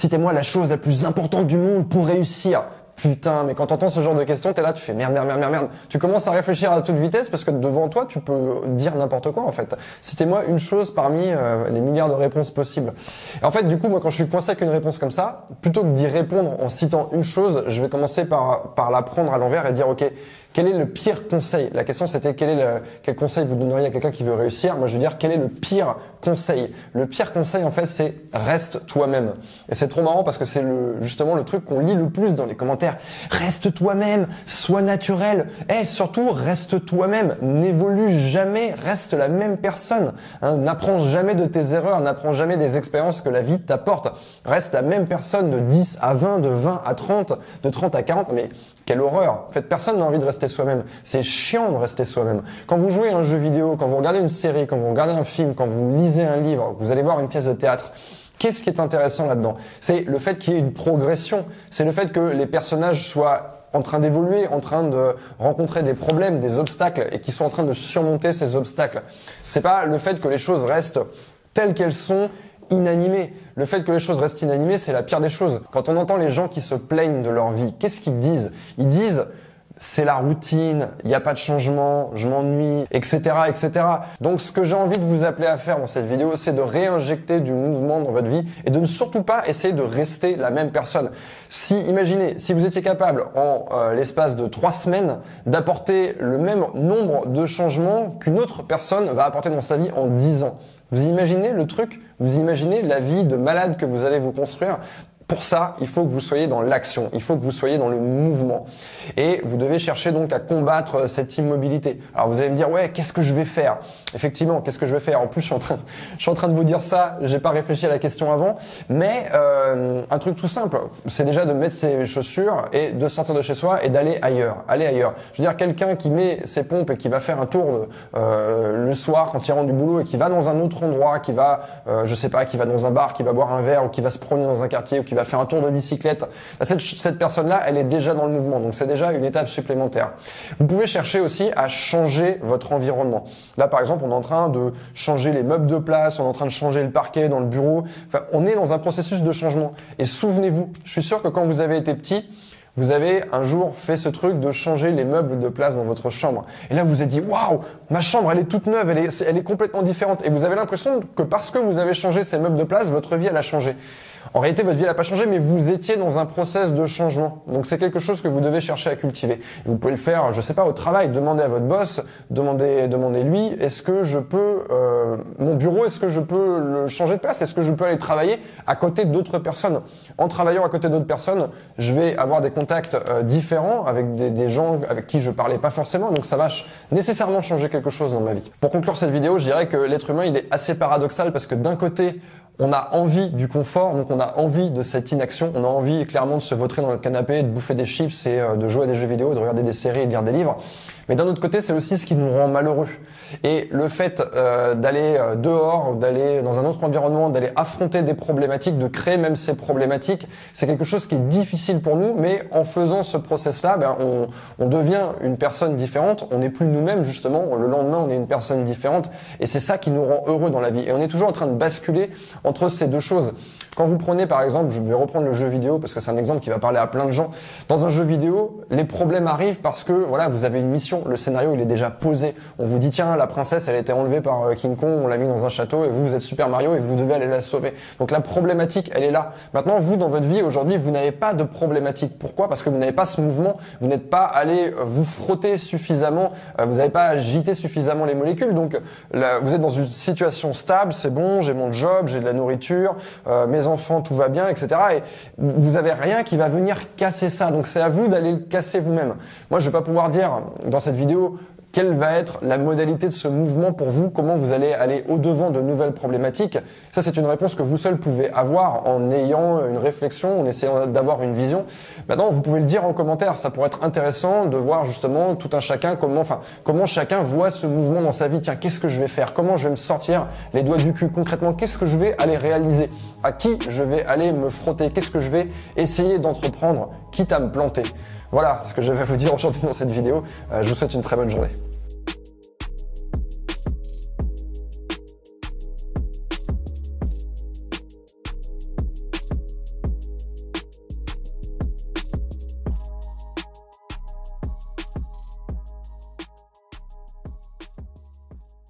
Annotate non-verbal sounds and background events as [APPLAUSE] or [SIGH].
Citez-moi la chose la plus importante du monde pour réussir. Putain, mais quand t'entends ce genre de questions, t'es là, tu fais merde, merde, merde, merde, merde. Tu commences à réfléchir à toute vitesse parce que devant toi, tu peux dire n'importe quoi en fait. Citez-moi une chose parmi euh, les milliards de réponses possibles. Et en fait, du coup, moi, quand je suis coincé avec une réponse comme ça, plutôt que d'y répondre en citant une chose, je vais commencer par par la prendre à l'envers et dire ok, quel est le pire conseil? La question c'était quel quel conseil vous donneriez à quelqu'un qui veut réussir? Moi je veux dire quel est le pire conseil? Le pire conseil en fait c'est reste toi-même. Et c'est trop marrant parce que c'est le justement le truc qu'on lit le plus dans les commentaires. Reste toi-même, sois naturel. Et surtout reste toi-même, n'évolue jamais, reste la même personne. Hein, n'apprends jamais de tes erreurs, n'apprends jamais des expériences que la vie t'apporte. Reste la même personne de 10 à 20, de 20 à 30, de 30 à 40. Mais quelle horreur En fait, personne n'a envie de rester soi-même. C'est chiant de rester soi-même. Quand vous jouez à un jeu vidéo, quand vous regardez une série, quand vous regardez un film, quand vous lisez un livre, vous allez voir une pièce de théâtre, qu'est-ce qui est intéressant là-dedans? C'est le fait qu'il y ait une progression. C'est le fait que les personnages soient en train d'évoluer, en train de rencontrer des problèmes, des obstacles et qui sont en train de surmonter ces obstacles. C'est pas le fait que les choses restent telles qu'elles sont inanimé. Le fait que les choses restent inanimées, c'est la pire des choses. Quand on entend les gens qui se plaignent de leur vie, qu'est-ce qu'ils disent? Ils disent c'est la routine, il n'y a pas de changement, je m'ennuie, etc., etc. Donc, ce que j'ai envie de vous appeler à faire dans cette vidéo, c'est de réinjecter du mouvement dans votre vie et de ne surtout pas essayer de rester la même personne. Si, imaginez, si vous étiez capable en euh, l'espace de trois semaines d'apporter le même nombre de changements qu'une autre personne va apporter dans sa vie en dix ans. Vous imaginez le truc? Vous imaginez la vie de malade que vous allez vous construire? Pour ça, il faut que vous soyez dans l'action, il faut que vous soyez dans le mouvement. Et vous devez chercher donc à combattre euh, cette immobilité. Alors vous allez me dire, ouais, qu'est-ce que je vais faire? Effectivement, qu'est-ce que je vais faire? En plus, je suis en train, [LAUGHS] je suis en train de vous dire ça, j'ai pas réfléchi à la question avant, mais euh, un truc tout simple, c'est déjà de mettre ses chaussures et de sortir de chez soi et d'aller ailleurs, aller ailleurs. Je veux dire, quelqu'un qui met ses pompes et qui va faire un tour euh, le soir quand il rentre du boulot et qui va dans un autre endroit, qui va, euh, je sais pas, qui va dans un bar, qui va boire un verre ou qui va se promener dans un quartier ou qui va faire un tour de bicyclette, bah, cette, personne-là, elle est déjà dans le mouvement. Donc c'est déjà une étape supplémentaire. Vous pouvez chercher aussi à changer votre environnement. Là, par exemple, on est en train de changer les meubles de place, on est en train de changer le parquet dans le bureau. Enfin, on est dans un processus de changement. Et souvenez-vous, je suis sûr que quand vous avez été petit, vous avez un jour fait ce truc de changer les meubles de place dans votre chambre. Et là, vous êtes dit, waouh, ma chambre, elle est toute neuve, elle est, elle est complètement différente. Et vous avez l'impression que parce que vous avez changé ces meubles de place, votre vie, elle a changé. En réalité, votre vie n'a pas changé, mais vous étiez dans un process de changement. Donc c'est quelque chose que vous devez chercher à cultiver. vous pouvez le faire, je sais pas, au travail. Demandez à votre boss, demandez, demandez lui, est-ce que je peux, euh, mon bureau, est-ce que je peux le changer de place? Est-ce que je peux aller travailler à côté d'autres personnes? En travaillant à côté d'autres personnes, je vais avoir des contacts euh, différents avec des, des, gens avec qui je parlais pas forcément. Donc ça va nécessairement changer quelque chose dans ma vie. Pour conclure cette vidéo, je dirais que l'être humain, il est assez paradoxal parce que d'un côté, on a envie du confort, donc on a envie de cette inaction, on a envie clairement de se vautrer dans le canapé, de bouffer des chips et euh, de jouer à des jeux vidéo, de regarder des séries et de lire des livres. Mais d'un autre côté, c'est aussi ce qui nous rend malheureux. Et le fait euh, d'aller euh, dehors, d'aller dans un autre environnement, d'aller affronter des problématiques, de créer même ces problématiques, c'est quelque chose qui est difficile pour nous. Mais en faisant ce process-là, ben, on, on devient une personne différente. On n'est plus nous-mêmes justement. Le lendemain, on est une personne différente. Et c'est ça qui nous rend heureux dans la vie. Et on est toujours en train de basculer entre ces deux choses. Quand vous prenez par exemple, je vais reprendre le jeu vidéo parce que c'est un exemple qui va parler à plein de gens. Dans un jeu vidéo, les problèmes arrivent parce que voilà, vous avez une mission, le scénario il est déjà posé. On vous dit tiens, la princesse elle a été enlevée par euh, King Kong, on l'a mis dans un château et vous vous êtes Super Mario et vous devez aller la sauver. Donc la problématique, elle est là. Maintenant, vous dans votre vie aujourd'hui, vous n'avez pas de problématique. Pourquoi? Parce que vous n'avez pas ce mouvement, vous n'êtes pas allé euh, vous frotter suffisamment, euh, vous n'avez pas agité suffisamment les molécules. Donc vous êtes dans une situation stable, c'est bon, j'ai mon job, j'ai de la nourriture, mes enfants, tout va bien, etc. Et vous avez rien qui va venir casser ça. Donc c'est à vous d'aller le casser vous-même. Moi, je vais pas pouvoir dire dans cette vidéo quelle va être la modalité de ce mouvement pour vous? Comment vous allez aller au-devant de nouvelles problématiques? Ça, c'est une réponse que vous seul pouvez avoir en ayant une réflexion, en essayant d'avoir une vision. Maintenant, vous pouvez le dire en commentaire. Ça pourrait être intéressant de voir justement tout un chacun comment, enfin, comment chacun voit ce mouvement dans sa vie. Tiens, qu'est-ce que je vais faire? Comment je vais me sortir les doigts du cul concrètement? Qu'est-ce que je vais aller réaliser? À qui je vais aller me frotter? Qu'est-ce que je vais essayer d'entreprendre, quitte à me planter? Voilà ce que je vais vous dire aujourd'hui dans cette vidéo. Euh, je vous souhaite une très bonne journée.